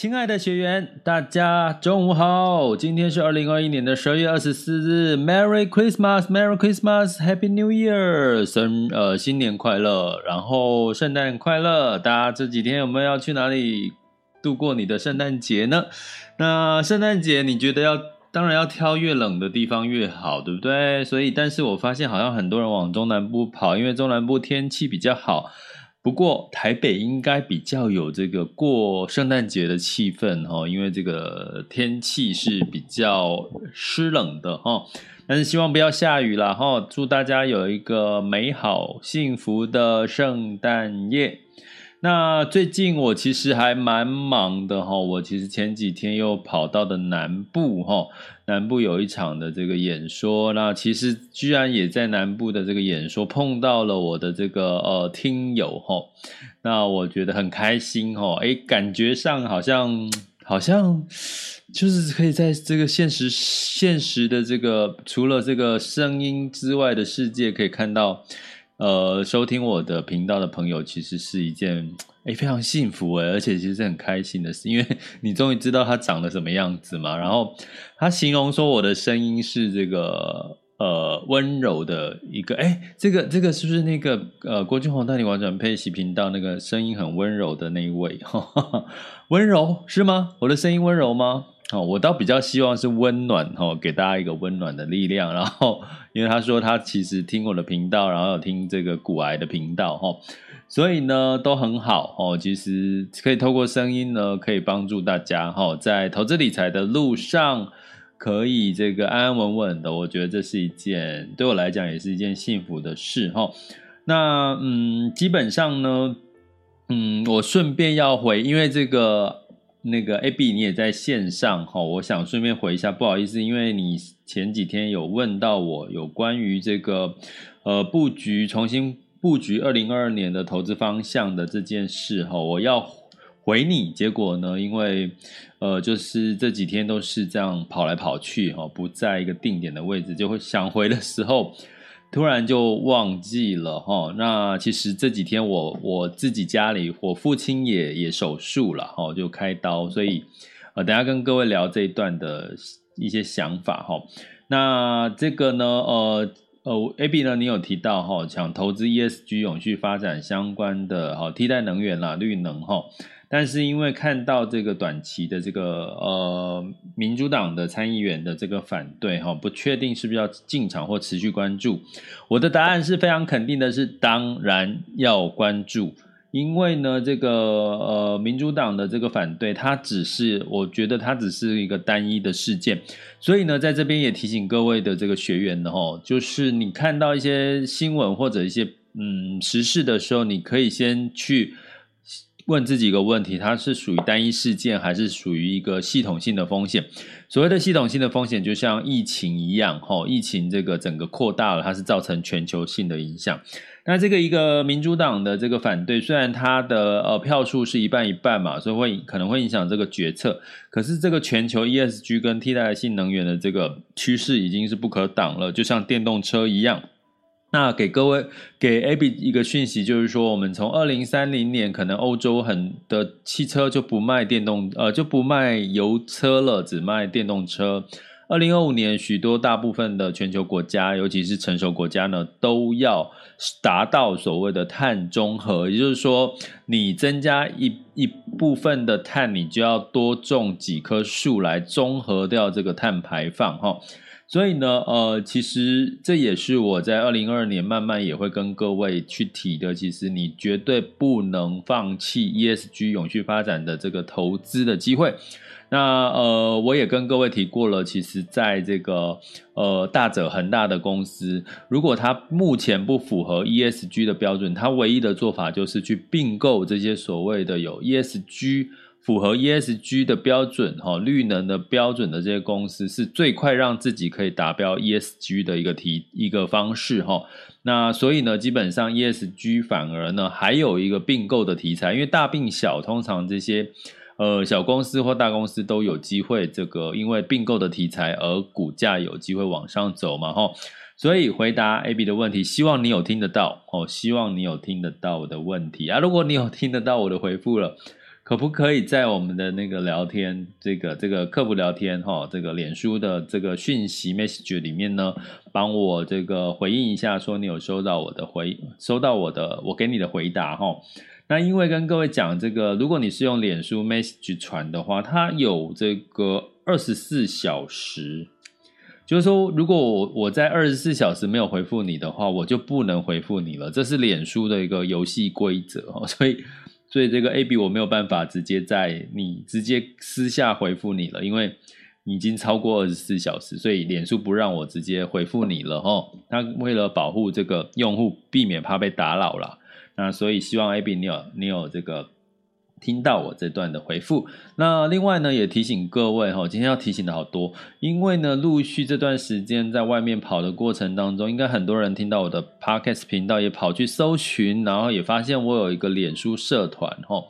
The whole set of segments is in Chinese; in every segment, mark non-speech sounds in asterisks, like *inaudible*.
亲爱的学员，大家中午好！今天是二零二一年的十二月二十四日，Merry Christmas，Merry Christmas，Happy New Year，生呃新年快乐，然后圣诞快乐！大家这几天有没有要去哪里度过你的圣诞节呢？那圣诞节你觉得要当然要挑越冷的地方越好，对不对？所以，但是我发现好像很多人往中南部跑，因为中南部天气比较好。不过台北应该比较有这个过圣诞节的气氛哈，因为这个天气是比较湿冷的哈，但是希望不要下雨啦哈，祝大家有一个美好幸福的圣诞夜。那最近我其实还蛮忙的哈，我其实前几天又跑到的南部哈，南部有一场的这个演说，那其实居然也在南部的这个演说碰到了我的这个呃听友哈，那我觉得很开心哈，诶，感觉上好像好像就是可以在这个现实现实的这个除了这个声音之外的世界可以看到。呃，收听我的频道的朋友，其实是一件诶非常幸福诶，而且其实是很开心的事，因为你终于知道他长得什么样子嘛。然后他形容说我的声音是这个呃温柔的一个，诶这个这个是不是那个呃郭俊宏带你玩转配息频道那个声音很温柔的那一位？哈哈，温柔是吗？我的声音温柔吗？哦，我倒比较希望是温暖哦，给大家一个温暖的力量。然后，因为他说他其实听我的频道，然后有听这个股癌的频道哈，所以呢都很好哦。其实可以透过声音呢，可以帮助大家哈，在投资理财的路上可以这个安安稳稳的。我觉得这是一件对我来讲也是一件幸福的事哈。那嗯，基本上呢，嗯，我顺便要回，因为这个。那个 AB，你也在线上哈，我想顺便回一下，不好意思，因为你前几天有问到我有关于这个呃布局重新布局二零二二年的投资方向的这件事哈，我要回你，结果呢，因为呃就是这几天都是这样跑来跑去哈，不在一个定点的位置，就会想回的时候。*laughs* 突然就忘记了哈，那其实这几天我我自己家里，我父亲也也手术了哈，就开刀，所以呃，等下跟各位聊这一段的一些想法哈。那这个呢，呃呃，AB 呢，你有提到哈，想投资 ESG 永续发展相关的哈，替代能源啦，绿能哈。但是因为看到这个短期的这个呃民主党的参议员的这个反对哈，不确定是不是要进场或持续关注。我的答案是非常肯定的，是当然要关注。因为呢，这个呃民主党的这个反对，它只是我觉得它只是一个单一的事件。所以呢，在这边也提醒各位的这个学员呢，哈，就是你看到一些新闻或者一些嗯时事的时候，你可以先去。问自己一个问题：它是属于单一事件，还是属于一个系统性的风险？所谓的系统性的风险，就像疫情一样，吼，疫情这个整个扩大了，它是造成全球性的影响。那这个一个民主党的这个反对，虽然它的呃票数是一半一半嘛，所以会可能会影响这个决策。可是这个全球 ESG 跟替代性能源的这个趋势已经是不可挡了，就像电动车一样。那给各位给 AB 一个讯息，就是说，我们从二零三零年，可能欧洲很的汽车就不卖电动，呃，就不卖油车了，只卖电动车。二零二五年，许多大部分的全球国家，尤其是成熟国家呢，都要达到所谓的碳中和，也就是说，你增加一一部分的碳，你就要多种几棵树来中和掉这个碳排放，哈。所以呢，呃，其实这也是我在二零二二年慢慢也会跟各位去提的。其实你绝对不能放弃 ESG 永续发展的这个投资的机会。那呃，我也跟各位提过了，其实在这个呃大者恒大的公司，如果它目前不符合 ESG 的标准，它唯一的做法就是去并购这些所谓的有 ESG。符合 ESG 的标准，哈，绿能的标准的这些公司，是最快让自己可以达标 ESG 的一个提一个方式，哈。那所以呢，基本上 ESG 反而呢还有一个并购的题材，因为大并小，通常这些呃小公司或大公司都有机会，这个因为并购的题材而股价有机会往上走嘛，哈。所以回答 AB 的问题，希望你有听得到，哦，希望你有听得到我的问题啊。如果你有听得到我的回复了。可不可以在我们的那个聊天，这个这个客服聊天哈，这个脸书的这个讯息 message 里面呢，帮我这个回应一下，说你有收到我的回，收到我的我给你的回答哈。那因为跟各位讲这个，如果你是用脸书 message 传的话，它有这个二十四小时，就是说如果我我在二十四小时没有回复你的话，我就不能回复你了，这是脸书的一个游戏规则哈，所以。所以这个 AB 我没有办法直接在你直接私下回复你了，因为已经超过二十四小时，所以脸书不让我直接回复你了哦。他为了保护这个用户，避免怕被打扰了，那所以希望 AB 你有你有这个。听到我这段的回复，那另外呢，也提醒各位哈，今天要提醒的好多，因为呢，陆续这段时间在外面跑的过程当中，应该很多人听到我的 Podcast 频道，也跑去搜寻，然后也发现我有一个脸书社团哈。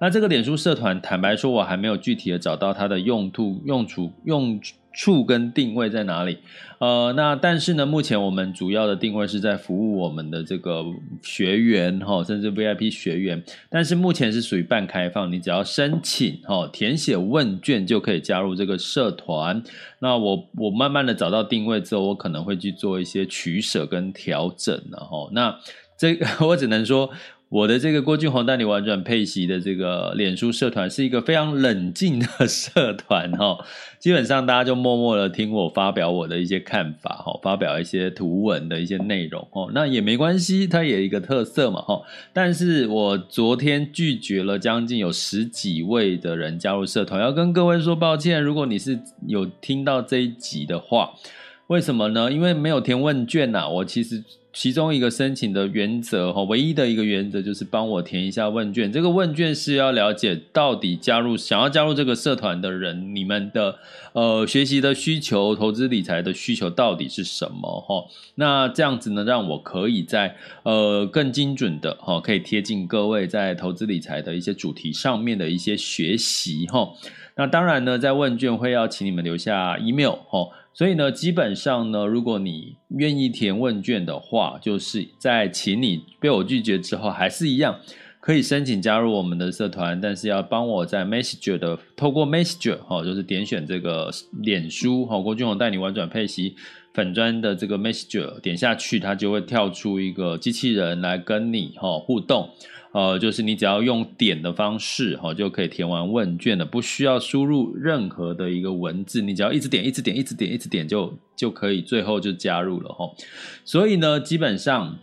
那这个脸书社团，坦白说，我还没有具体的找到它的用途、用处、用处跟定位在哪里。呃，那但是呢，目前我们主要的定位是在服务我们的这个学员哈，甚至 VIP 学员。但是目前是属于半开放，你只要申请哈，填写问卷就可以加入这个社团。那我我慢慢的找到定位之后，我可能会去做一些取舍跟调整了哈。那这个 *laughs* 我只能说。我的这个郭俊宏带你玩转配息的这个脸书社团是一个非常冷静的社团 *laughs* 哈，基本上大家就默默的听我发表我的一些看法哈，发表一些图文的一些内容哦，那也没关系，它也有一个特色嘛哈。但是我昨天拒绝了将近有十几位的人加入社团，要跟各位说抱歉，如果你是有听到这一集的话，为什么呢？因为没有填问卷呐，我其实。其中一个申请的原则哈，唯一的一个原则就是帮我填一下问卷。这个问卷是要了解到底加入想要加入这个社团的人，你们的呃学习的需求、投资理财的需求到底是什么哈？那这样子呢，让我可以在呃更精准的哈，可以贴近各位在投资理财的一些主题上面的一些学习哈。那当然呢，在问卷会要请你们留下 email 哈。所以呢，基本上呢，如果你愿意填问卷的话，就是在请你被我拒绝之后，还是一样可以申请加入我们的社团，但是要帮我在 Messenger 的透过 Messenger 哈，就是点选这个脸书哈，郭俊宏带你玩转配息粉砖的这个 Messenger，点下去，它就会跳出一个机器人来跟你哈互动。呃，就是你只要用点的方式，哈，就可以填完问卷了，不需要输入任何的一个文字，你只要一直点，一直点，一直点，一直点，就就可以，最后就加入了，哈。所以呢，基本上，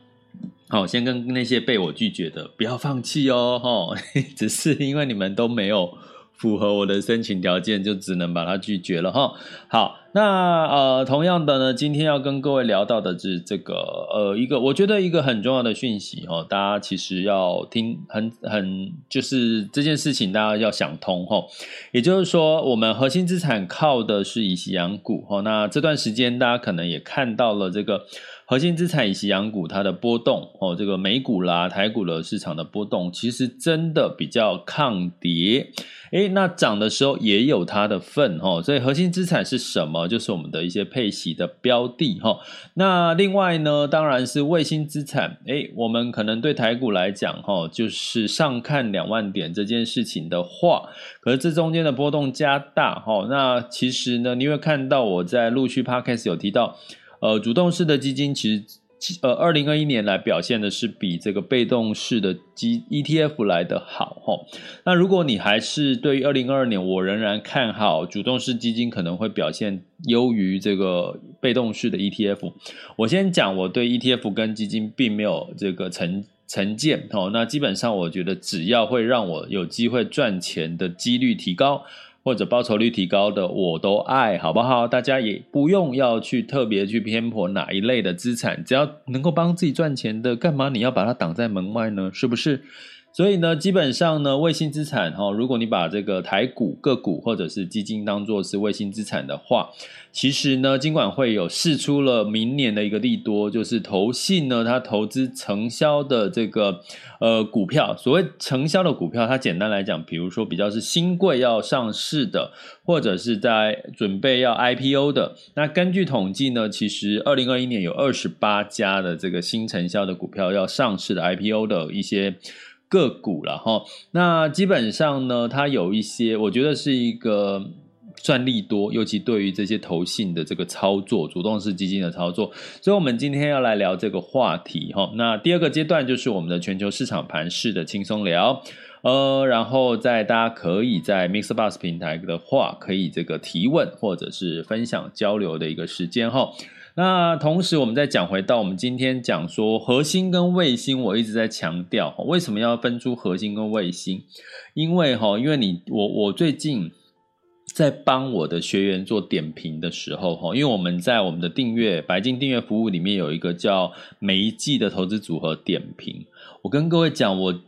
好，先跟那些被我拒绝的，不要放弃哦，哈，*laughs* 只是因为你们都没有。符合我的申请条件，就只能把它拒绝了哈。好，那呃，同样的呢，今天要跟各位聊到的是这个呃，一个我觉得一个很重要的讯息哦，大家其实要听很很就是这件事情大家要想通哈。也就是说，我们核心资产靠的是以息养股哈。那这段时间大家可能也看到了这个。核心资产以息养股，它的波动哦，这个美股啦、台股的市场的波动，其实真的比较抗跌。诶，那涨的时候也有它的份哦。所以核心资产是什么？就是我们的一些配息的标的哈。那另外呢，当然是卫星资产。诶，我们可能对台股来讲哈，就是上看两万点这件事情的话，可是这中间的波动加大哈。那其实呢，你会看到我在陆续 Podcast 有提到。呃，主动式的基金其实呃，二零二一年来表现的是比这个被动式的基 ETF 来的好哈。那如果你还是对于二零二二年，我仍然看好主动式基金可能会表现优于这个被动式的 ETF。我先讲我对 ETF 跟基金并没有这个成成见哦。那基本上我觉得只要会让我有机会赚钱的几率提高。或者报酬率提高的我都爱，好不好？大家也不用要去特别去偏颇哪一类的资产，只要能够帮自己赚钱的，干嘛你要把它挡在门外呢？是不是？所以呢，基本上呢，卫星资产哈，如果你把这个台股个股或者是基金当做是卫星资产的话，其实呢，尽管会有释出了明年的一个利多，就是投信呢，它投资承销的这个呃股票，所谓承销的股票，它简单来讲，比如说比较是新贵要上市的，或者是在准备要 IPO 的，那根据统计呢，其实二零二一年有二十八家的这个新承销的股票要上市的 IPO 的一些。个股了哈，那基本上呢，它有一些，我觉得是一个算利多，尤其对于这些投信的这个操作，主动式基金的操作，所以我们今天要来聊这个话题哈。那第二个阶段就是我们的全球市场盘势的轻松聊，呃，然后在大家可以在 Mix Bus 平台的话，可以这个提问或者是分享交流的一个时间哈。那同时，我们再讲回到我们今天讲说核心跟卫星，我一直在强调，为什么要分出核心跟卫星？因为哈，因为你我我最近在帮我的学员做点评的时候哈，因为我们在我们的订阅白金订阅服务里面有一个叫每一季的投资组合点评，我跟各位讲我。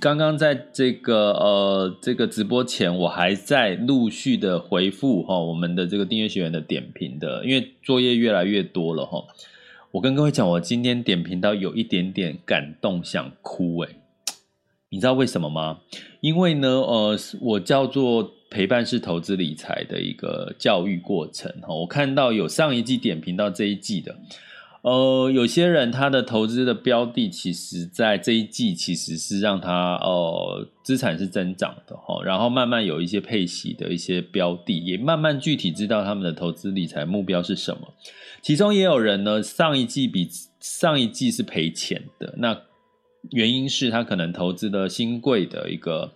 刚刚在这个呃这个直播前，我还在陆续的回复哈我们的这个订阅学员的点评的，因为作业越来越多了哈。我跟各位讲，我今天点评到有一点点感动，想哭诶。你知道为什么吗？因为呢，呃，我叫做陪伴式投资理财的一个教育过程哈。我看到有上一季点评到这一季的。呃，有些人他的投资的标的，其实在这一季其实是让他呃资产是增长的哈，然后慢慢有一些配息的一些标的，也慢慢具体知道他们的投资理财目标是什么。其中也有人呢，上一季比上一季是赔钱的，那原因是他可能投资的新贵的一个。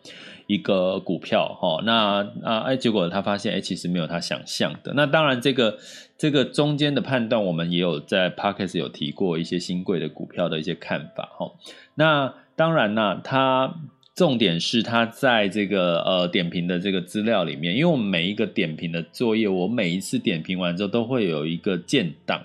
一个股票哈，那啊哎，结果他发现哎，其实没有他想象的。那当然，这个这个中间的判断，我们也有在 p o c k e t 有提过一些新贵的股票的一些看法哈。那当然呢，他重点是他在这个呃点评的这个资料里面，因为我们每一个点评的作业，我每一次点评完之后都会有一个建档，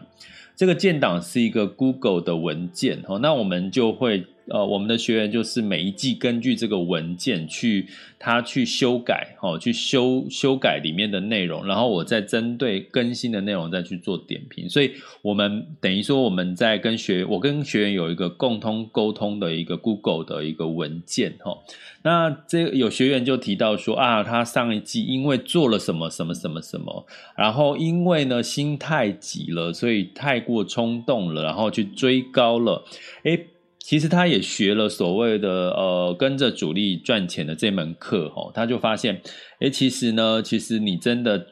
这个建档是一个 Google 的文件哈，那我们就会。呃，我们的学员就是每一季根据这个文件去，他去修改，哦，去修修改里面的内容，然后我再针对更新的内容再去做点评。所以，我们等于说我们在跟学，我跟学员有一个共通沟通的一个 Google 的一个文件，哈。那这有学员就提到说啊，他上一季因为做了什么什么什么什么，然后因为呢心太急了，所以太过冲动了，然后去追高了，诶其实他也学了所谓的呃跟着主力赚钱的这门课哈，他就发现，哎，其实呢，其实你真的。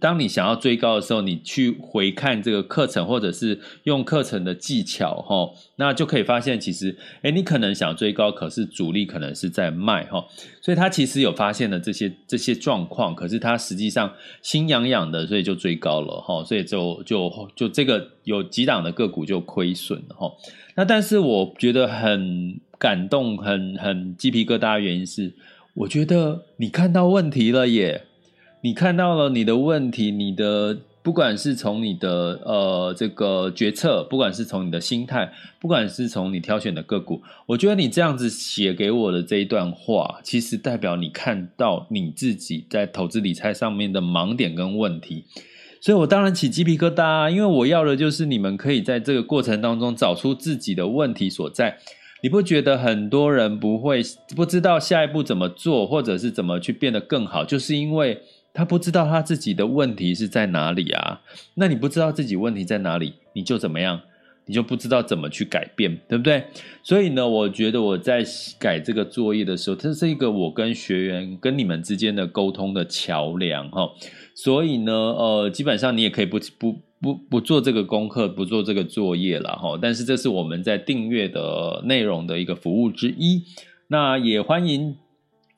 当你想要追高的时候，你去回看这个课程，或者是用课程的技巧，哈，那就可以发现，其实，诶，你可能想追高，可是主力可能是在卖，哈，所以他其实有发现了这些这些状况，可是他实际上心痒痒的，所以就追高了，哈，所以就就就这个有几档的个股就亏损了，哈。那但是我觉得很感动，很很鸡皮疙瘩的原因是，我觉得你看到问题了耶。你看到了你的问题，你的不管是从你的呃这个决策，不管是从你的心态，不管是从你挑选的个股，我觉得你这样子写给我的这一段话，其实代表你看到你自己在投资理财上面的盲点跟问题，所以我当然起鸡皮疙瘩啊，因为我要的就是你们可以在这个过程当中找出自己的问题所在。你不觉得很多人不会不知道下一步怎么做，或者是怎么去变得更好，就是因为。他不知道他自己的问题是在哪里啊？那你不知道自己问题在哪里，你就怎么样？你就不知道怎么去改变，对不对？所以呢，我觉得我在改这个作业的时候，这是一个我跟学员跟你们之间的沟通的桥梁哈。所以呢，呃，基本上你也可以不不不不做这个功课，不做这个作业了哈。但是这是我们在订阅的内容的一个服务之一。那也欢迎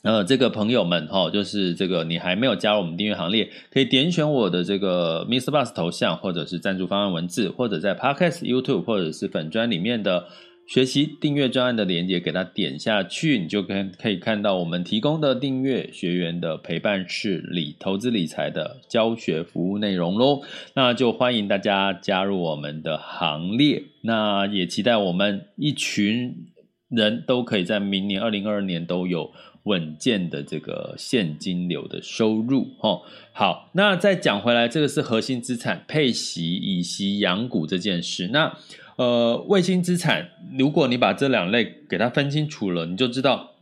呃这个朋友们哈，就是这个你还没有加入我们订阅行列，可以点选我的这个 Mr. Bus 头像，或者是赞助方案文字，或者在 Podcast YouTube 或者是粉专里面的。学习订阅专案的链接，给它点下去，你就可可以看到我们提供的订阅学员的陪伴式理投资理财的教学服务内容喽。那就欢迎大家加入我们的行列。那也期待我们一群人都可以在明年二零二二年都有稳健的这个现金流的收入。哦，好，那再讲回来，这个是核心资产配息、以息养股这件事。那呃，卫星资产，如果你把这两类给它分清楚了，你就知道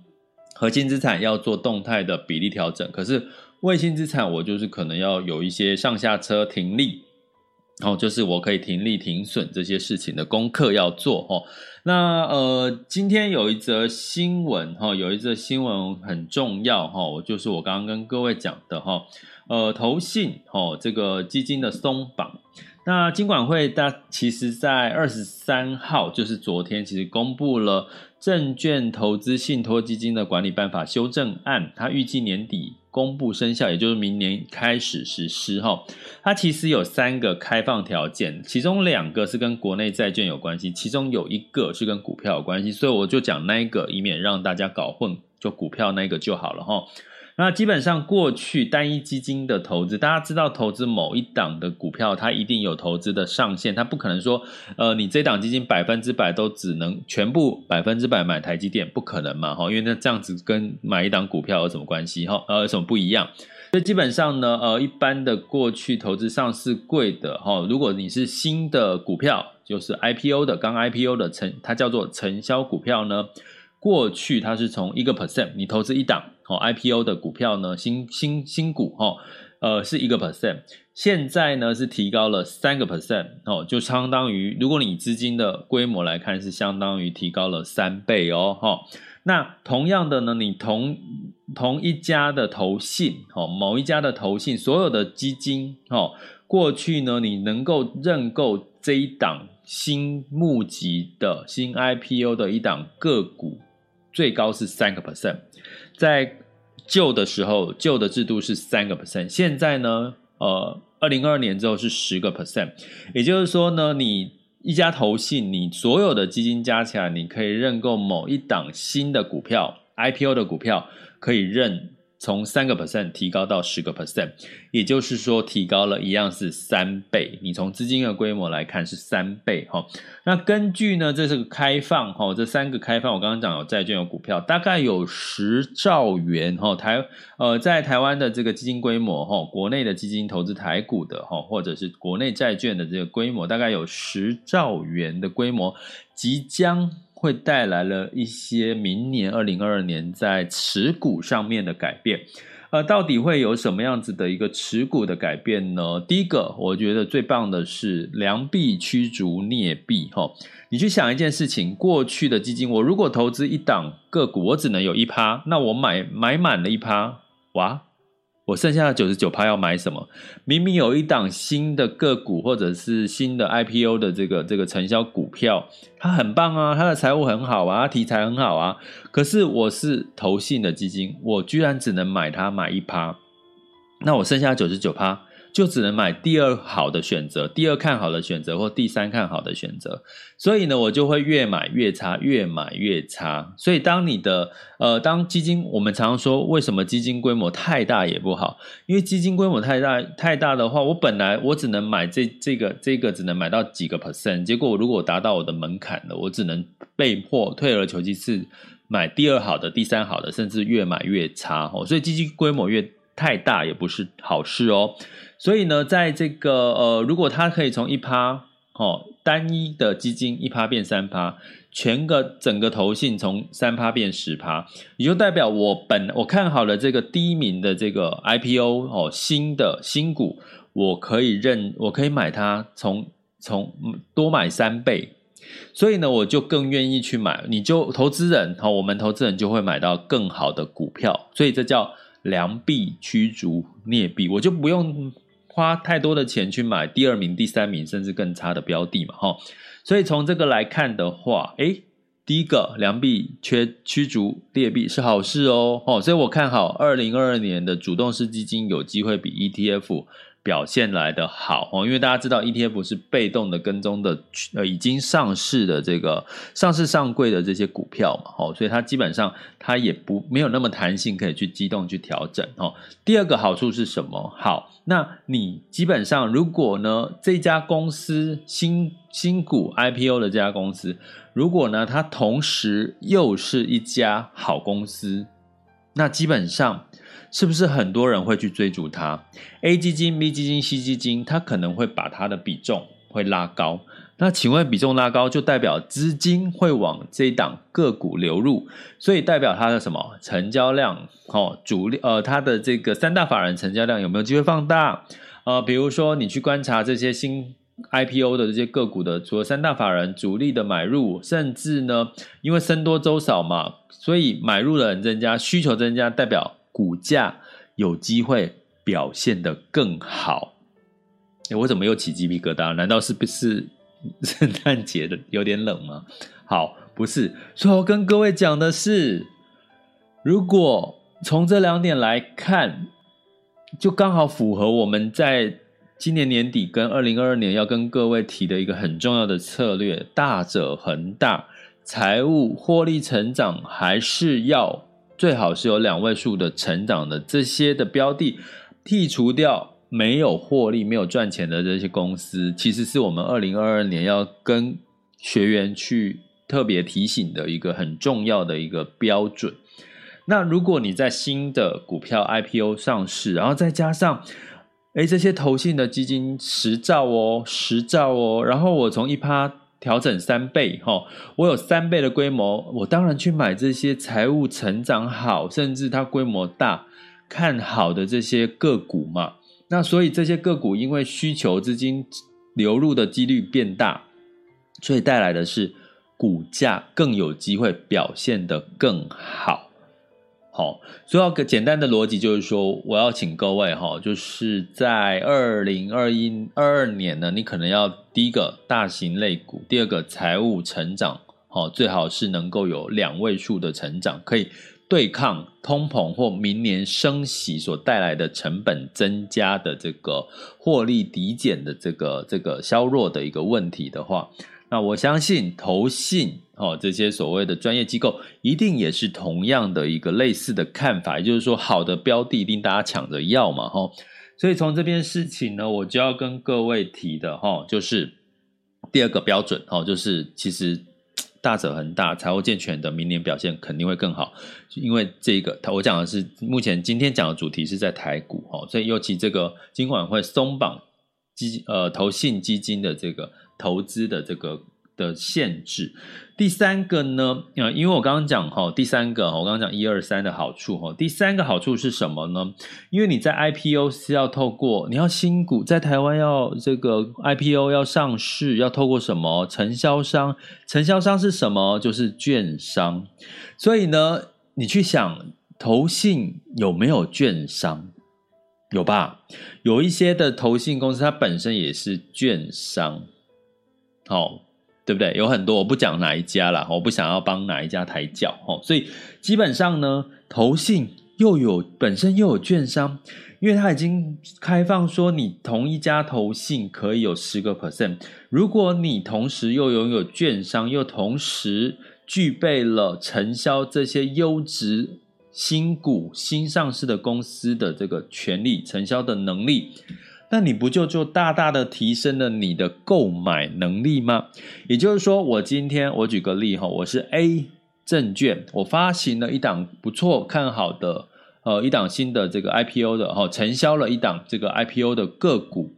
核心资产要做动态的比例调整。可是卫星资产，我就是可能要有一些上下车停利，然后就是我可以停利停损这些事情的功课要做哦。那呃，今天有一则新闻哈，有一则新闻很重要哈，就是我刚刚跟各位讲的哈，呃，投信哦，这个基金的松绑。那金管会，它其实在二十三号，就是昨天，其实公布了证券投资信托基金的管理办法修正案，它预计年底公布生效，也就是明年开始实施。哈，它其实有三个开放条件，其中两个是跟国内债券有关系，其中有一个是跟股票有关系，所以我就讲那一个，以免让大家搞混，就股票那个就好了哈。那基本上过去单一基金的投资，大家知道投资某一档的股票，它一定有投资的上限，它不可能说，呃，你这档基金百分之百都只能全部百分之百买台积电，不可能嘛，哈，因为那这样子跟买一档股票有什么关系，哈，呃，有什么不一样？所以基本上呢，呃，一般的过去投资上市柜的，哈，如果你是新的股票，就是 IPO 的，刚 IPO 的承，它叫做承销股票呢。过去它是从一个 percent，你投资一档哦 IPO 的股票呢，新新新股哈，呃是一个 percent，现在呢是提高了三个 percent 哦，就相当于如果你资金的规模来看，是相当于提高了三倍哦哈。那同样的呢，你同同一家的投信哦，某一家的投信所有的基金哦，过去呢你能够认购这一档新募集的新 IPO 的一档个股。最高是三个 percent，在旧的时候，旧的制度是三个 percent，现在呢，呃，二零二二年之后是十个 percent，也就是说呢，你一家投信，你所有的基金加起来，你可以认购某一档新的股票，IPO 的股票可以认。从三个 percent 提高到十个 percent，也就是说提高了一样是三倍。你从资金的规模来看是三倍哈。那根据呢，这是个开放哈，这三个开放，我刚刚讲有债券有股票，大概有十兆元哈。台呃，在台湾的这个基金规模哈，国内的基金投资台股的哈，或者是国内债券的这个规模，大概有十兆元的规模，即将。会带来了一些明年二零二二年在持股上面的改变，呃，到底会有什么样子的一个持股的改变呢？第一个，我觉得最棒的是良币驱逐劣币，哈，你去想一件事情，过去的基金，我如果投资一档个股，我只能有一趴，那我买买满了一趴，哇。我剩下的九十九趴要买什么？明明有一档新的个股或者是新的 IPO 的这个这个承销股票，它很棒啊，它的财务很好啊，它题材很好啊。可是我是投信的基金，我居然只能买它买一趴，那我剩下九十九趴。就只能买第二好的选择，第二看好的选择或第三看好的选择，所以呢，我就会越买越差，越买越差。所以当你的呃，当基金，我们常常说，为什么基金规模太大也不好？因为基金规模太大太大的话，我本来我只能买这这个这个只能买到几个 percent，结果如果我达到我的门槛了，我只能被迫退而求其次买第二好的、第三好的，甚至越买越差哦。所以基金规模越太大也不是好事哦。所以呢，在这个呃，如果它可以从一趴哦，单一的基金一趴变三趴，全个整个投信从三趴变十趴，也就代表我本我看好了这个第一名的这个 IPO 哦，新的新股，我可以认，我可以买它从从多买三倍，所以呢，我就更愿意去买。你就投资人哈，我们投资人就会买到更好的股票，所以这叫良币驱逐劣币，我就不用。花太多的钱去买第二名、第三名甚至更差的标的嘛，哈。所以从这个来看的话，诶，第一个良币缺驱逐劣币是好事哦，哦，所以我看好二零二二年的主动式基金有机会比 ETF。表现来的好哦，因为大家知道 ETF 是被动的跟踪的，呃，已经上市的这个上市上柜的这些股票嘛，哦，所以它基本上它也不没有那么弹性可以去机动去调整哦。第二个好处是什么？好，那你基本上如果呢这家公司新新股 IPO 的这家公司，如果呢它同时又是一家好公司，那基本上。是不是很多人会去追逐它？A 基金、B 基金、C 基金，它可能会把它的比重会拉高。那请问比重拉高，就代表资金会往这一档个股流入，所以代表它的什么成交量？哦，主力呃，它的这个三大法人成交量有没有机会放大？呃，比如说你去观察这些新 IPO 的这些个股的，除了三大法人主力的买入，甚至呢，因为僧多粥少嘛，所以买入的人增加，需求增加，代表。股价有机会表现得更好。我怎么又起鸡皮疙瘩？难道是不是 *laughs* 圣诞节的有点冷吗？好，不是。所以我跟各位讲的是，如果从这两点来看，就刚好符合我们在今年年底跟二零二二年要跟各位提的一个很重要的策略：大者恒大，财务获利成长还是要。最好是有两位数的成长的这些的标的，剔除掉没有获利、没有赚钱的这些公司，其实是我们二零二二年要跟学员去特别提醒的一个很重要的一个标准。那如果你在新的股票 IPO 上市，然后再加上，诶，这些投信的基金十兆哦，十兆哦，然后我从一趴。调整三倍，哈，我有三倍的规模，我当然去买这些财务成长好，甚至它规模大、看好的这些个股嘛。那所以这些个股因为需求资金流入的几率变大，所以带来的是股价更有机会表现得更好。好，所以要个简单的逻辑就是说，我要请各位哈，就是在二零二一二二年呢，你可能要第一个大型类股，第二个财务成长，好，最好是能够有两位数的成长，可以对抗通膨或明年升息所带来的成本增加的这个获利抵减的这个这个削弱的一个问题的话。那我相信投信哦，这些所谓的专业机构一定也是同样的一个类似的看法，也就是说，好的标的一定大家抢着要嘛，哈。所以从这边事情呢，我就要跟各位提的哈，就是第二个标准哦，就是其实大者恒大，财务健全的明年表现肯定会更好，因为这个我讲的是目前今天讲的主题是在台股哦，所以尤其这个今晚会松绑基呃投信基金的这个。投资的这个的限制，第三个呢，啊，因为我刚刚讲哈，第三个我刚刚讲一二三的好处哈，第三个好处是什么呢？因为你在 IPO 是要透过你要新股在台湾要这个 IPO 要上市，要透过什么承销商？承销商是什么？就是券商。所以呢，你去想投信有没有券商？有吧？有一些的投信公司，它本身也是券商。哦，对不对？有很多，我不讲哪一家啦，我不想要帮哪一家抬轿哦。所以基本上呢，投信又有本身又有券商，因为它已经开放说，你同一家投信可以有十个 percent。如果你同时又拥有券商，又同时具备了承销这些优质新股、新上市的公司的这个权利、承销的能力。那你不就就大大的提升了你的购买能力吗？也就是说，我今天我举个例哈，我是 A 证券，我发行了一档不错看好的呃一档新的这个 IPO 的哈，承销了一档这个 IPO 的个股，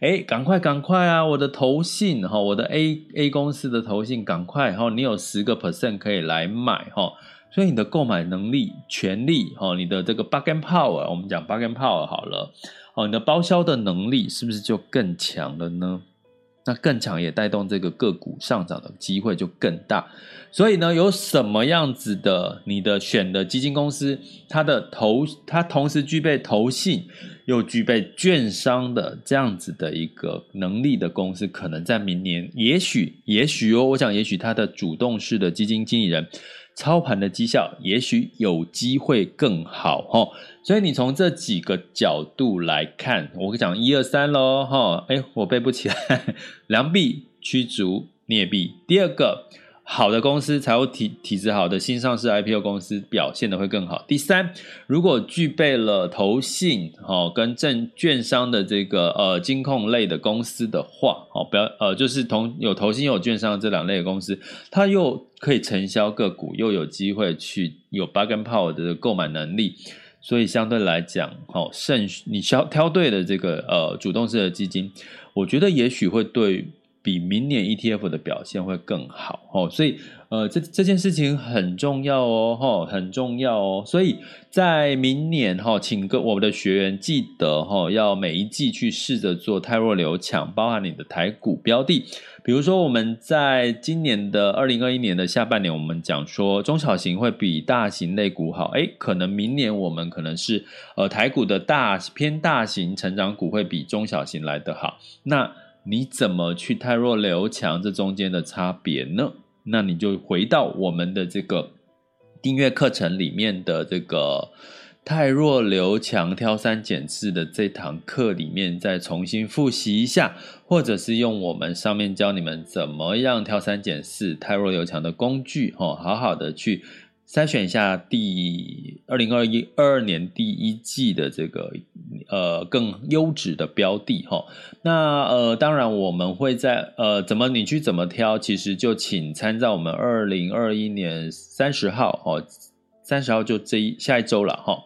诶，赶快赶快啊！我的投信哈，我的 A A 公司的投信赶快哈，你有十个 percent 可以来买哈，所以你的购买能力、权利哈，你的这个 bargain power，我们讲 bargain power 好了。哦，你的包销的能力是不是就更强了呢？那更强也带动这个个股上涨的机会就更大。所以呢，有什么样子的你的选的基金公司，它的投它同时具备投信又具备券商的这样子的一个能力的公司，可能在明年，也许，也许哦，我想，也许它的主动式的基金经理人操盘的绩效，也许有机会更好哦。所以你从这几个角度来看，我讲一二三喽哈，哎，我背不起来，*laughs* 良币驱逐劣币，第二个。好的公司，财务体体质好的新上市 IPO 公司表现的会更好。第三，如果具备了投信哦跟证券商的这个呃金控类的公司的话，哦不要呃就是同有投信有券商这两类的公司，它又可以承销个股，又有机会去有 b a r g a n power 的购买能力，所以相对来讲，哦慎你挑挑对的这个呃主动式的基金，我觉得也许会对。比明年 ETF 的表现会更好哦，所以呃，这这件事情很重要哦，哈，很重要哦。所以在明年哈，请各我们的学员记得哈，要每一季去试着做泰弱留强，包含你的台股标的。比如说，我们在今年的二零二一年的下半年，我们讲说中小型会比大型类股好，诶，可能明年我们可能是呃台股的大偏大型成长股会比中小型来得好，那。你怎么去汰弱留强？这中间的差别呢？那你就回到我们的这个订阅课程里面的这个太弱留强、挑三拣四的这堂课里面，再重新复习一下，或者是用我们上面教你们怎么样挑三拣四、太弱留强的工具，哦，好好的去。筛选一下第二零二一二二年第一季的这个呃更优质的标的哈，那呃当然我们会在呃怎么你去怎么挑，其实就请参照我们二零二一年三十号哦，三十号就这一下一周了哈，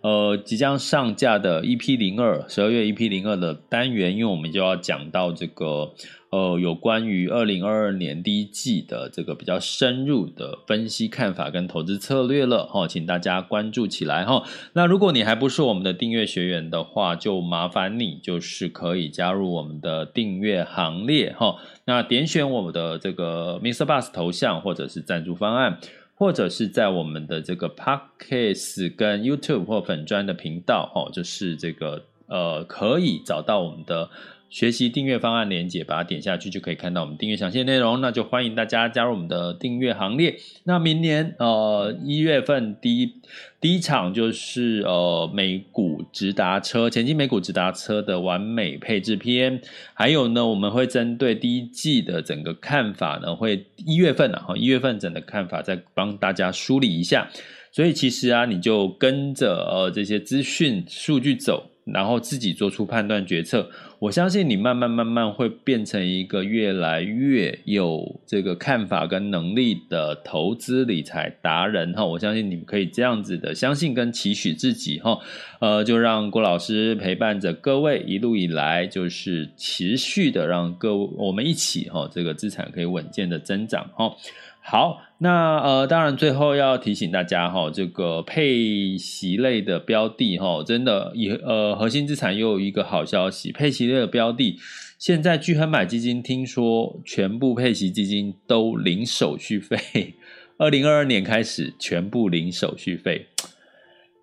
呃即将上架的 EP 零二十二月 EP 零二的单元，因为我们就要讲到这个。呃，有关于二零二二年第一季的这个比较深入的分析看法跟投资策略了哈，请大家关注起来哈。那如果你还不是我们的订阅学员的话，就麻烦你就是可以加入我们的订阅行列哈。那点选我们的这个 Mr. Bus 头像，或者是赞助方案，或者是在我们的这个 Podcast 跟 YouTube 或粉砖的频道哦，就是这个呃，可以找到我们的。学习订阅方案连接，把它点下去就可以看到我们订阅详细内容。那就欢迎大家加入我们的订阅行列。那明年呃一月份第一第一场就是呃美股直达车前进美股直达车的完美配置篇，还有呢我们会针对第一季的整个看法呢，会一月份啊一月份整个看法再帮大家梳理一下。所以其实啊你就跟着呃这些资讯数据走。然后自己做出判断决策，我相信你慢慢慢慢会变成一个越来越有这个看法跟能力的投资理财达人哈。我相信你们可以这样子的相信跟期许自己哈，呃，就让郭老师陪伴着各位一路以来，就是持续的让各位我们一起哈，这个资产可以稳健的增长哈。好，那呃，当然最后要提醒大家哈，这个配息类的标的哈，真的以呃核心资产又有一个好消息，配息类的标的，现在巨亨买基金听说全部配息基金都零手续费，*laughs* 二零二二年开始全部零手续费，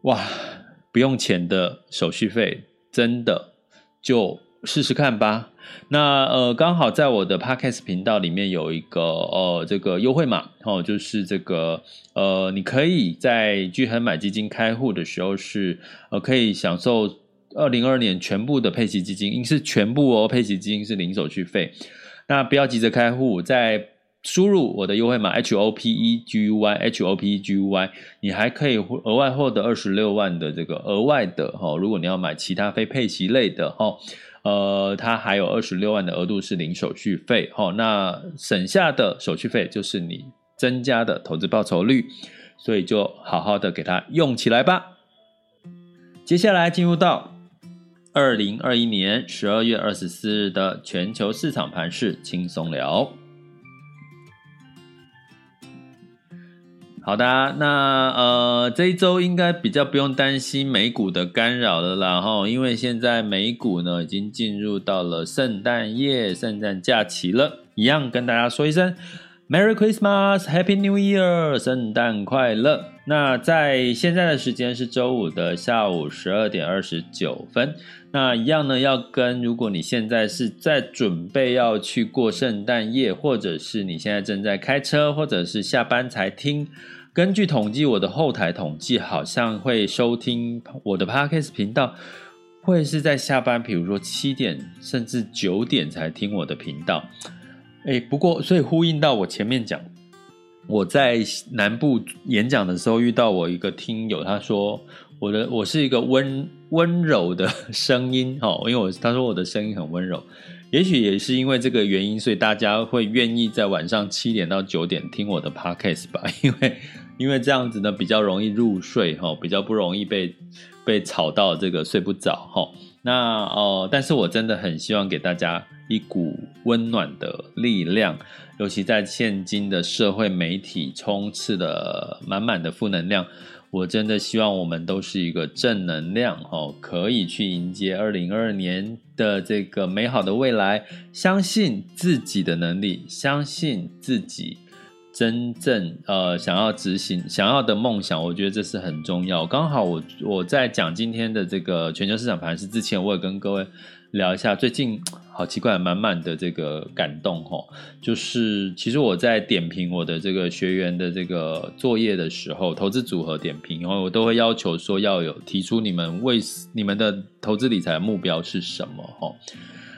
哇，不用钱的手续费，真的就试试看吧。那呃，刚好在我的 Podcast 频道里面有一个呃这个优惠码哦，就是这个呃，你可以在聚亨买基金开户的时候是呃可以享受二零二二年全部的配息基金，因为是全部哦，配息基金是零手续费。那不要急着开户，在输入我的优惠码 H O P E G U Y H O P E G U Y，你还可以额外获得二十六万的这个额外的哈、哦，如果你要买其他非配息类的哈。哦呃，它还有二十六万的额度是零手续费，哦，那省下的手续费就是你增加的投资报酬率，所以就好好的给它用起来吧。接下来进入到二零二一年十二月二十四日的全球市场盘势轻松聊。好的，那呃这一周应该比较不用担心美股的干扰了啦，哈，因为现在美股呢已经进入到了圣诞夜、圣诞假期了，一样跟大家说一声 Merry Christmas, Happy New Year，圣诞快乐。那在现在的时间是周五的下午十二点二十九分。那一样呢，要跟如果你现在是在准备要去过圣诞夜，或者是你现在正在开车，或者是下班才听。根据统计，我的后台统计好像会收听我的 Podcast 频道，会是在下班，比如说七点甚至九点才听我的频道。诶，不过所以呼应到我前面讲。我在南部演讲的时候遇到我一个听友，他说我的我是一个温温柔的声音 *laughs* 哦，因为我他说我的声音很温柔，也许也是因为这个原因，所以大家会愿意在晚上七点到九点听我的 podcast 吧，*laughs* 因为因为这样子呢比较容易入睡哈，比较不容易被被吵到这个睡不着哈。那哦，但是我真的很希望给大家一股温暖的力量。尤其在现今的社会媒体充斥了满满的负能量，我真的希望我们都是一个正能量哦，可以去迎接二零二二年的这个美好的未来。相信自己的能力，相信自己真正呃想要执行想要的梦想，我觉得这是很重要。刚好我我在讲今天的这个全球市场盘势之前，我也跟各位聊一下最近。好奇怪，满满的这个感动哦，就是其实我在点评我的这个学员的这个作业的时候，投资组合点评，然后我都会要求说要有提出你们为你们的投资理财目标是什么哦。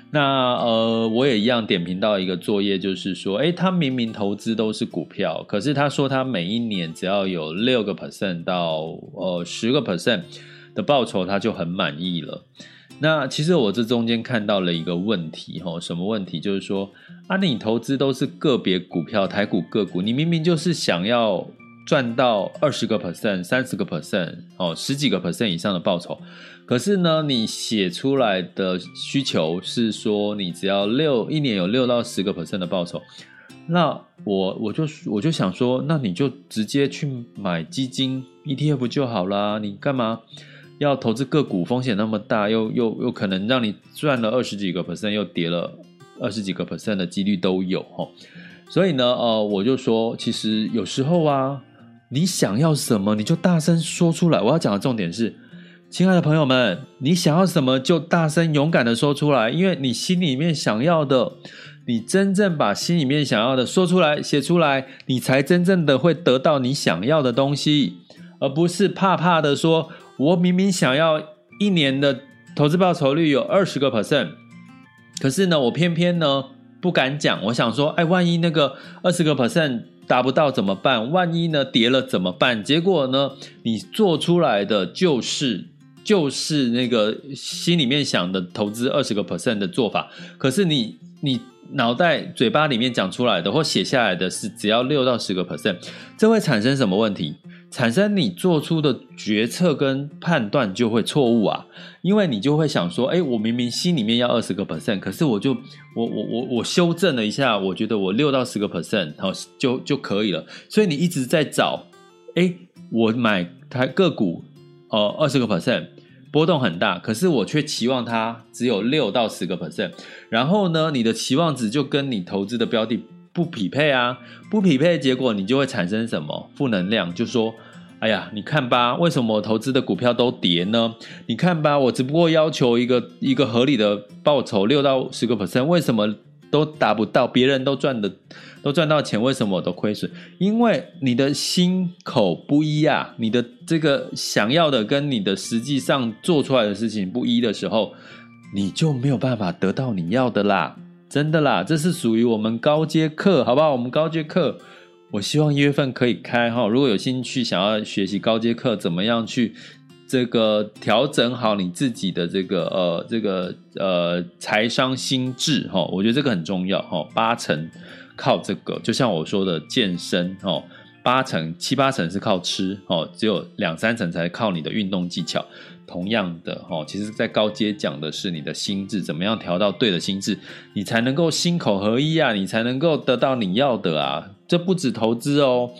那呃，我也一样点评到一个作业，就是说，诶，他明明投资都是股票，可是他说他每一年只要有六个 percent 到呃十个 percent 的报酬，他就很满意了。那其实我这中间看到了一个问题，吼，什么问题？就是说，啊，你投资都是个别股票、台股个股，你明明就是想要赚到二十个 percent、三十个 percent，哦，十几个 percent 以上的报酬，可是呢，你写出来的需求是说，你只要六一年有六到十个 percent 的报酬，那我我就我就想说，那你就直接去买基金 ETF 就好啦，你干嘛？要投资个股风险那么大，又又又可能让你赚了二十几个 percent，又跌了二十几个 percent 的几率都有。所以呢，呃，我就说，其实有时候啊，你想要什么，你就大声说出来。我要讲的重点是，亲爱的朋友们，你想要什么就大声勇敢的说出来，因为你心里面想要的，你真正把心里面想要的说出来、写出来，你才真正的会得到你想要的东西，而不是怕怕的说。我明明想要一年的投资报酬率有二十个 percent，可是呢，我偏偏呢不敢讲。我想说，哎，万一那个二十个 percent 达不到怎么办？万一呢跌了怎么办？结果呢，你做出来的就是就是那个心里面想的投资二十个 percent 的做法，可是你你脑袋嘴巴里面讲出来的或写下来的是只要六到十个 percent，这会产生什么问题？产生你做出的决策跟判断就会错误啊，因为你就会想说，哎，我明明心里面要二十个 percent，可是我就我我我我修正了一下，我觉得我六到十个 percent，好就就可以了。所以你一直在找，哎，我买台个股，呃，二十个 percent 波动很大，可是我却期望它只有六到十个 percent，然后呢，你的期望值就跟你投资的标的。不匹配啊，不匹配结果，你就会产生什么负能量？就说，哎呀，你看吧，为什么我投资的股票都跌呢？你看吧，我只不过要求一个一个合理的报酬六到十个 percent，为什么都达不到？别人都赚的都赚到钱，为什么我都亏损？因为你的心口不一啊，你的这个想要的跟你的实际上做出来的事情不一的时候，你就没有办法得到你要的啦。真的啦，这是属于我们高阶课，好不好？我们高阶课，我希望一月份可以开哈。如果有兴趣想要学习高阶课，怎么样去这个调整好你自己的这个呃这个呃财商心智哈？我觉得这个很重要哈。八成靠这个，就像我说的健身哈，八成七八成是靠吃哦，只有两三成才靠你的运动技巧。同样的哈，其实，在高阶讲的是你的心智怎么样调到对的心智，你才能够心口合一啊，你才能够得到你要的啊。这不止投资哦，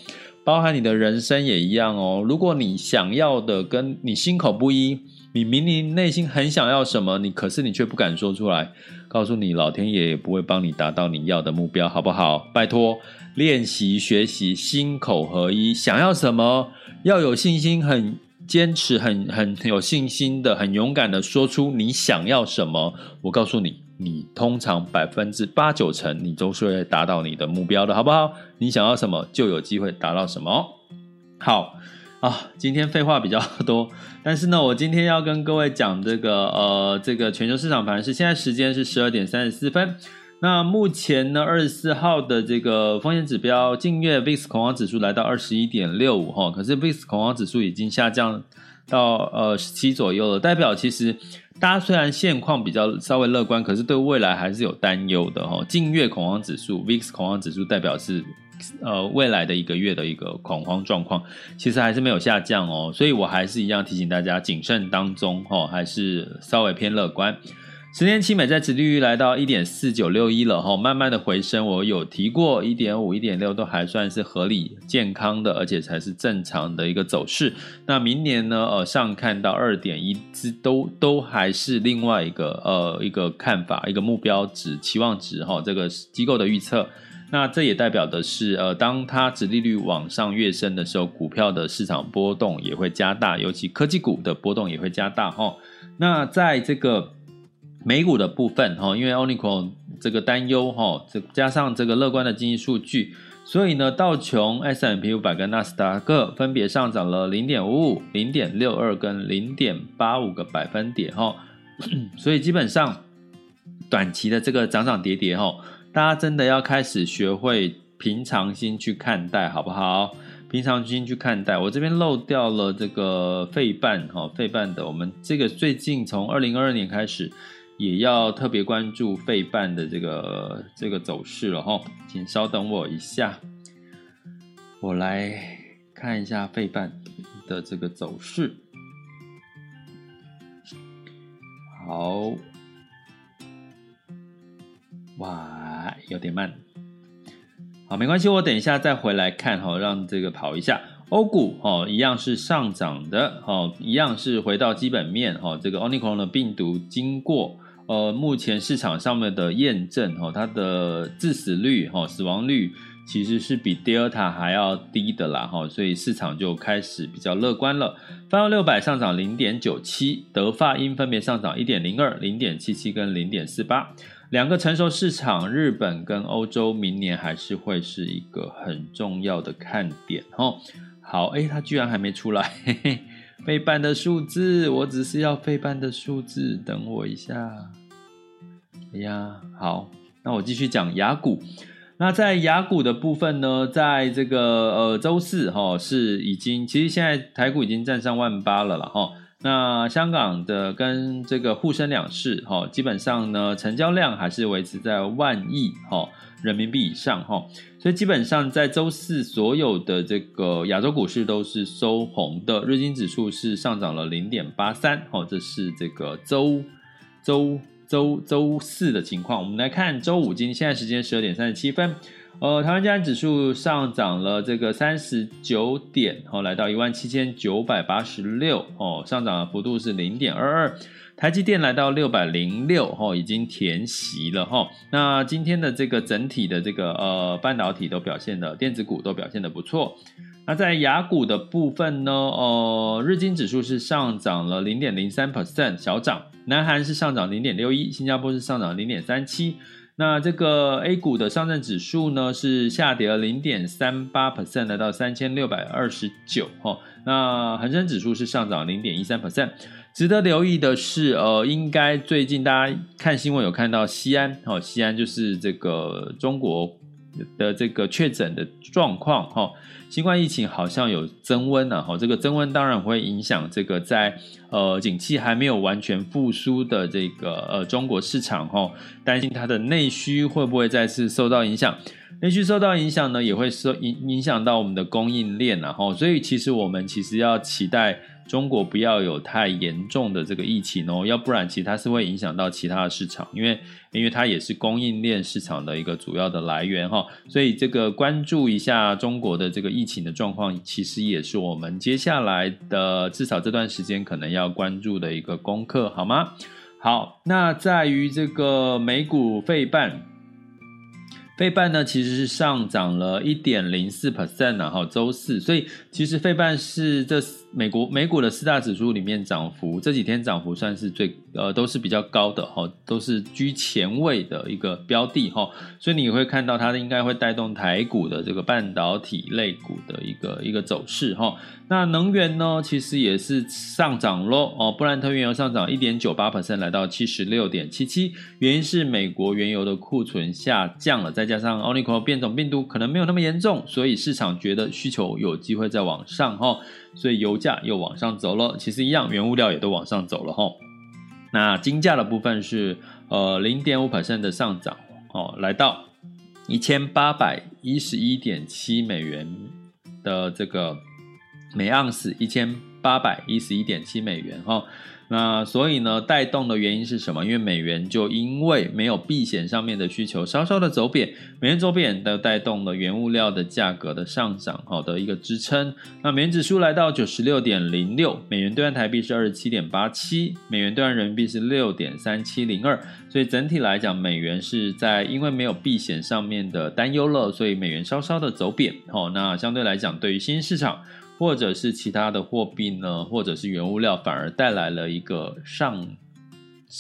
包含你的人生也一样哦。如果你想要的跟你心口不一，你明明内心很想要什么，你可是你却不敢说出来，告诉你，老天爷也不会帮你达到你要的目标，好不好？拜托，练习学习心口合一，想要什么？要有信心，很坚持，很很有信心的，很勇敢的说出你想要什么。我告诉你，你通常百分之八九成你都是会达到你的目标的，好不好？你想要什么，就有机会达到什么。好。啊，今天废话比较多，但是呢，我今天要跟各位讲这个呃，这个全球市场盘势，现在时间是十二点三十四分。那目前呢，二十四号的这个风险指标，近月 VIX 恐慌指数来到二十一点六五哈，可是 VIX 恐慌指数已经下降到呃十七左右了，代表其实大家虽然现况比较稍微乐观，可是对未来还是有担忧的哈。近月恐慌指数 VIX 恐慌指数代表是。呃，未来的一个月的一个恐慌状况，其实还是没有下降哦，所以我还是一样提醒大家谨慎当中哦，还是稍微偏乐观。十年期美债殖利率来到一点四九六一了哈，慢慢的回升。我有提过一点五、一点六都还算是合理、健康的，而且才是正常的一个走势。那明年呢，呃，上看到二点一，都都还是另外一个呃一个看法，一个目标值、期望值哈，这个机构的预测。那这也代表的是，呃，当它殖利率往上跃升的时候，股票的市场波动也会加大，尤其科技股的波动也会加大哈。那在这个美股的部分哈，因为 Omicron 这个担忧哈，这加上这个乐观的经济数据，所以呢，道琼、S&P 500跟纳斯达克分别上涨了零点五五、零点六二跟零点八五个百分点哈。*clears throat* 所以基本上短期的这个涨涨跌跌哈。大家真的要开始学会平常心去看待，好不好？平常心去看待。我这边漏掉了这个费半哈，费半的。我们这个最近从二零二二年开始，也要特别关注费半的这个这个走势了哈。请稍等我一下，我来看一下费半的这个走势。好，哇。有点慢，好，没关系，我等一下再回来看哈，让这个跑一下。欧股哦，一样是上涨的哦，一样是回到基本面哈。这个 Omicron 的病毒经过呃目前市场上面的验证哈，它的致死率哈，死亡率其实是比 Delta 还要低的啦哈，所以市场就开始比较乐观了。泛欧六百上涨零点九七，德法英分别上涨一点零二、零点七七跟零点四八。两个成熟市场，日本跟欧洲，明年还是会是一个很重要的看点哦。好，哎，它居然还没出来，嘿嘿，费半的数字，我只是要费半的数字，等我一下。哎呀，好，那我继续讲雅股。那在雅股的部分呢，在这个呃周四哈、哦，是已经，其实现在台股已经站上万八了了哈。那香港的跟这个沪深两市哈，基本上呢，成交量还是维持在万亿哈人民币以上哈，所以基本上在周四所有的这个亚洲股市都是收红的，日经指数是上涨了零点八三哈，这是这个周周周周四的情况。我们来看周五，今天现在时间十二点三十七分。呃，台湾加权指数上涨了这个三十九点，哦，来到一万七千九百八十六，哦，上涨的幅度是零点二二。台积电来到六百零六，哦，已经填息了，哈、那今天的这个整体的这个呃半导体都表现的，电子股都表现的不错。那在雅股的部分呢，呃，日经指数是上涨了零点零三 percent，小涨。南韩是上涨零点六一，新加坡是上涨零点三七。那这个 A 股的上证指数呢，是下跌了零点三八 percent，来到三千六百二十九哈。那恒生指数是上涨零点一三 percent。值得留意的是，呃，应该最近大家看新闻有看到西安哦，西安就是这个中国的这个确诊的状况哈。新冠疫情好像有增温了，哈，这个增温当然会影响这个在呃景气还没有完全复苏的这个呃中国市场，哈，担心它的内需会不会再次受到影响，内需受到影响呢，也会受影影响到我们的供应链，然后，所以其实我们其实要期待。中国不要有太严重的这个疫情哦，要不然其实它是会影响到其他的市场，因为因为它也是供应链市场的一个主要的来源哈，所以这个关注一下中国的这个疫情的状况，其实也是我们接下来的至少这段时间可能要关注的一个功课，好吗？好，那在于这个美股费半。费半呢，其实是上涨了一点零四 percent，然后周四，所以其实费半是这美国美股的四大指数里面涨幅这几天涨幅算是最呃都是比较高的哈，都是居前位的一个标的哈，所以你会看到它应该会带动台股的这个半导体类股的一个一个走势哈。那能源呢，其实也是上涨喽哦，布兰特原油上涨一点九八百分来到七十六点七七，原因是美国原油的库存下降了，再加上奥密克戎变种病毒可能没有那么严重，所以市场觉得需求有机会再往上哈，所以油价又往上走了。其实一样，原物料也都往上走了哈。那金价的部分是呃零点五 percent 的上涨哦，来到一千八百一十一点七美元的这个每盎司一千八百一十一点七美元哈。那所以呢，带动的原因是什么？因为美元就因为没有避险上面的需求，稍稍的走贬，美元走贬的带动了原物料的价格的上涨，好的一个支撑。那美元指数来到九十六点零六，美元兑换台币是二十七点八七，美元兑换人民币是六点三七零二。所以整体来讲，美元是在因为没有避险上面的担忧了，所以美元稍稍的走贬。好，那相对来讲，对于新市场。或者是其他的货币呢，或者是原物料，反而带来了一个上，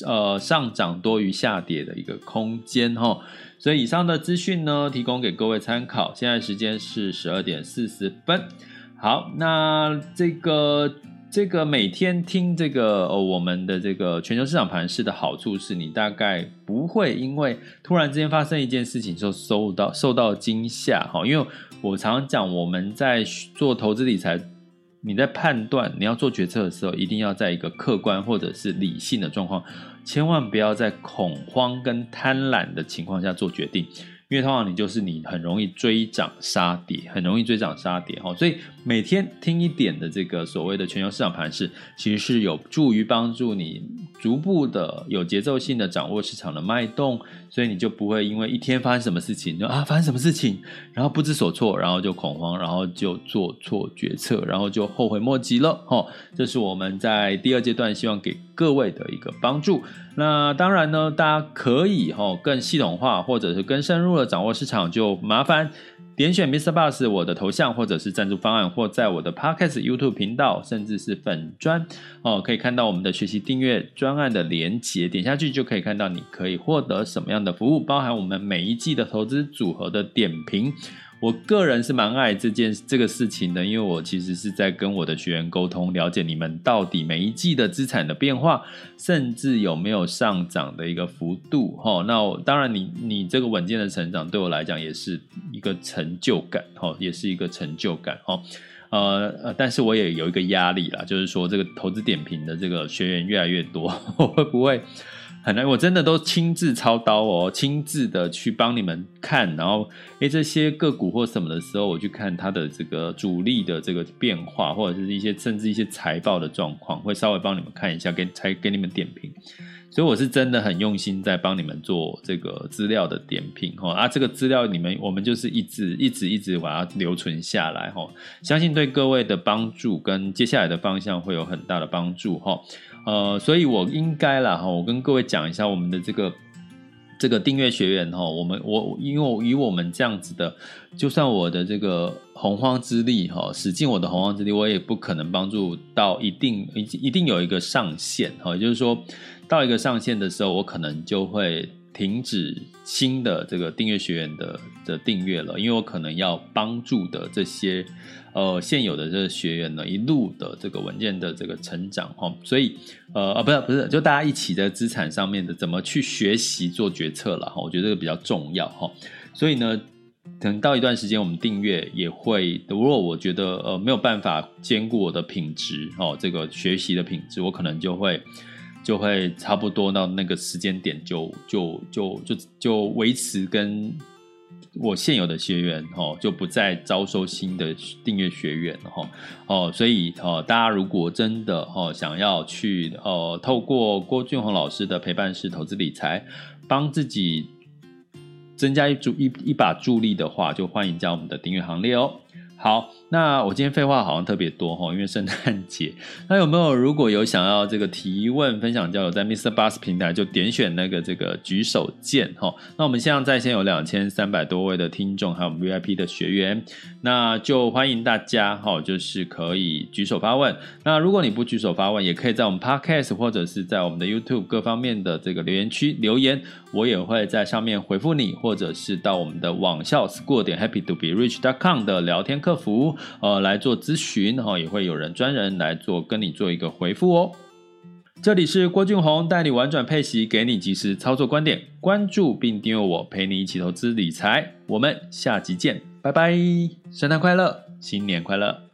呃上涨多于下跌的一个空间哈。所以以上的资讯呢，提供给各位参考。现在时间是十二点四十分。好，那这个这个每天听这个呃我们的这个全球市场盘势的好处是，你大概不会因为突然之间发生一件事情就受到受到惊吓哈，因为。我常常讲，我们在做投资理财，你在判断你要做决策的时候，一定要在一个客观或者是理性的状况，千万不要在恐慌跟贪婪的情况下做决定。因为通常你就是你很容易追涨杀跌，很容易追涨杀跌哈，所以每天听一点的这个所谓的全球市场盘势，其实是有助于帮助你逐步的有节奏性的掌握市场的脉动，所以你就不会因为一天发生什么事情就啊发生什么事情，然后不知所措，然后就恐慌，然后就做错决策，然后就后悔莫及了哈。这是我们在第二阶段希望给各位的一个帮助。那当然呢，大家可以哈更系统化或者是更深入的掌握市场，就麻烦点选 Mister Bus 我的头像，或者是赞助方案，或在我的 Podcast YouTube 频道，甚至是粉专哦，可以看到我们的学习订阅专案的连结，点下去就可以看到你可以获得什么样的服务，包含我们每一季的投资组合的点评。我个人是蛮爱这件这个事情的，因为我其实是在跟我的学员沟通，了解你们到底每一季的资产的变化，甚至有没有上涨的一个幅度。哈，那我当然你你这个稳健的成长对我来讲也是一个成就感，哈，也是一个成就感，哈，呃呃，但是我也有一个压力啦，就是说这个投资点评的这个学员越来越多，*laughs* 会不会？可能我真的都亲自操刀哦，亲自的去帮你们看，然后诶这些个股或什么的时候，我去看它的这个主力的这个变化，或者是一些甚至一些财报的状况，会稍微帮你们看一下，给才给你们点评。所以我是真的很用心在帮你们做这个资料的点评哈啊，这个资料你们我们就是一直一直一直把它留存下来哈，相信对各位的帮助跟接下来的方向会有很大的帮助哈。呃，所以我应该啦哈，我跟各位讲一下我们的这个这个订阅学员哈，我们我因为以我们这样子的，就算我的这个洪荒之力哈，使尽我的洪荒之力，我也不可能帮助到一定一一定有一个上限哈，也就是说到一个上限的时候，我可能就会停止新的这个订阅学员的的订阅了，因为我可能要帮助的这些。呃，现有的这个学员呢，一路的这个稳健的这个成长哈，所以呃啊，不是不是，就大家一起在资产上面的怎么去学习做决策了哈，我觉得这个比较重要哈。所以呢，等到一段时间，我们订阅也会，如果我觉得呃没有办法兼顾我的品质哦，这个学习的品质，我可能就会就会差不多到那个时间点就就就就就维持跟。我现有的学员哦，就不再招收新的订阅学员哦哦，所以哦，大家如果真的哦想要去哦，透过郭俊宏老师的陪伴式投资理财，帮自己增加一助一一把助力的话，就欢迎加我们的订阅行列哦。好，那我今天废话好像特别多哈，因为圣诞节。*laughs* 那有没有如果有想要这个提问、分享交流，在 Mister Bus 平台就点选那个这个举手键哈。那我们现在在线有两千三百多位的听众，还有 VIP 的学员，那就欢迎大家哈，就是可以举手发问。那如果你不举手发问，也可以在我们 Podcast 或者是在我们的 YouTube 各方面的这个留言区留言，我也会在上面回复你，或者是到我们的网校 school 点 happy to be rich dot com 的聊天客服，呃，来做咨询，哈，也会有人专人来做跟你做一个回复哦。这里是郭俊宏带你玩转配息，给你及时操作观点，关注并订阅我，陪你一起投资理财。我们下集见，拜拜，圣诞快乐，新年快乐。